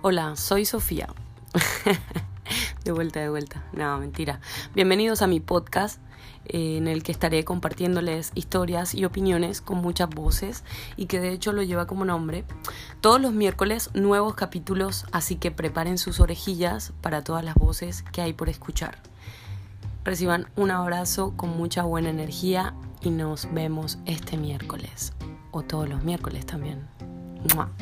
Hola, soy Sofía. de vuelta, de vuelta. No, mentira. Bienvenidos a mi podcast eh, en el que estaré compartiéndoles historias y opiniones con muchas voces y que de hecho lo lleva como nombre. Todos los miércoles nuevos capítulos, así que preparen sus orejillas para todas las voces que hay por escuchar. Reciban un abrazo con mucha buena energía y nos vemos este miércoles o todos los miércoles también. ¡Mua!